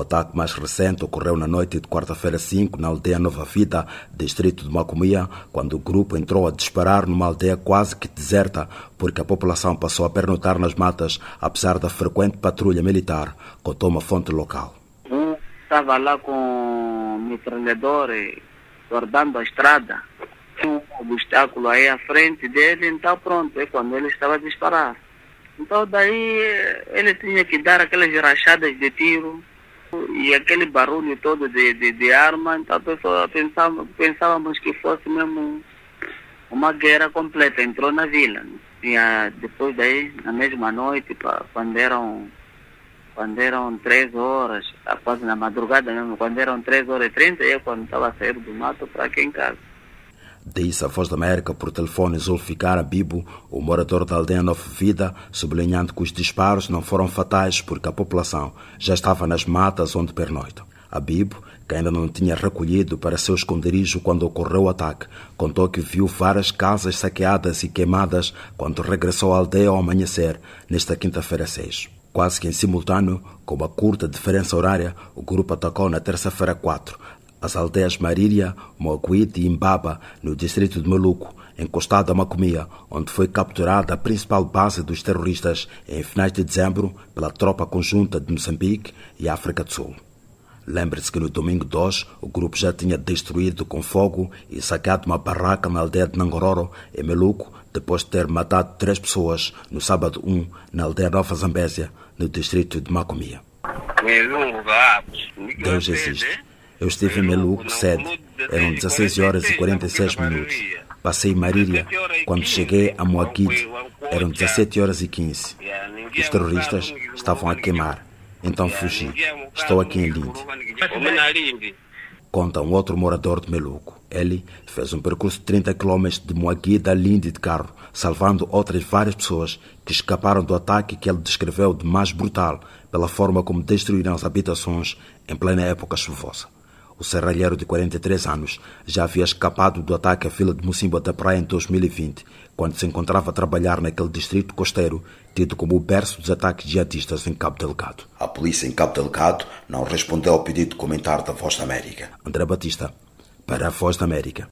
O ataque mais recente ocorreu na noite de quarta-feira 5 na aldeia Nova Vida, distrito de Macomia, quando o grupo entrou a disparar numa aldeia quase que deserta, porque a população passou a pernotar nas matas, apesar da frequente patrulha militar, contou uma fonte local. Um estava lá com metralhador guardando a estrada. Um obstáculo aí à frente dele, então pronto, é quando ele estava a disparar. Então daí ele tinha que dar aquelas rachadas de tiro e aquele barulho todo de, de, de arma, então a pessoa pensava, pensávamos que fosse mesmo uma guerra completa, entrou na vila. E a, depois daí, na mesma noite, quando eram quando eram três horas, quase na madrugada mesmo, quando eram três horas e trinta, eu quando estava sair do mato para aqui em casa. Disse a Voz da América por telefone Zulficar Abibo, o morador da aldeia Nova Vida, sublinhando que os disparos não foram fatais porque a população já estava nas matas onde pernoita. Abibo, que ainda não tinha recolhido para seu esconderijo quando ocorreu o ataque, contou que viu várias casas saqueadas e queimadas quando regressou à aldeia ao amanhecer, nesta quinta-feira 6. Quase que em simultâneo, com uma curta diferença horária, o grupo atacou na terça-feira 4 as aldeias Marília, Moaguite e Imbaba, no distrito de Maluco, encostado a Macomia, onde foi capturada a principal base dos terroristas em finais de dezembro pela tropa conjunta de Moçambique e África do Sul. Lembre-se que no domingo 2 o grupo já tinha destruído com fogo e saqueado uma barraca na aldeia de Nangororo, em Meluco, depois de ter matado três pessoas no sábado 1 na aldeia Nova Zambésia, no distrito de Macomia. Deus existe. Eu estive em Meluco sede. Eram 16 horas e 46 minutos. Passei Marília. Quando cheguei a Moaguide, eram 17 horas e 15. Os terroristas estavam a queimar. Então fugi. Estou aqui em Linde. Conta um outro morador de Meluco. Ele fez um percurso de 30 km de Moaguide a Linde de carro, salvando outras várias pessoas que escaparam do ataque que ele descreveu de mais brutal pela forma como destruíram as habitações em plena época chuvosa. O serralheiro de 43 anos já havia escapado do ataque à fila de Mocimboa da Praia em 2020, quando se encontrava a trabalhar naquele distrito costeiro tido como o berço dos ataques jihadistas em Cabo Delgado. A polícia em Cabo Delgado não respondeu ao pedido de comentário da Voz da América. André Batista, para a Voz da América.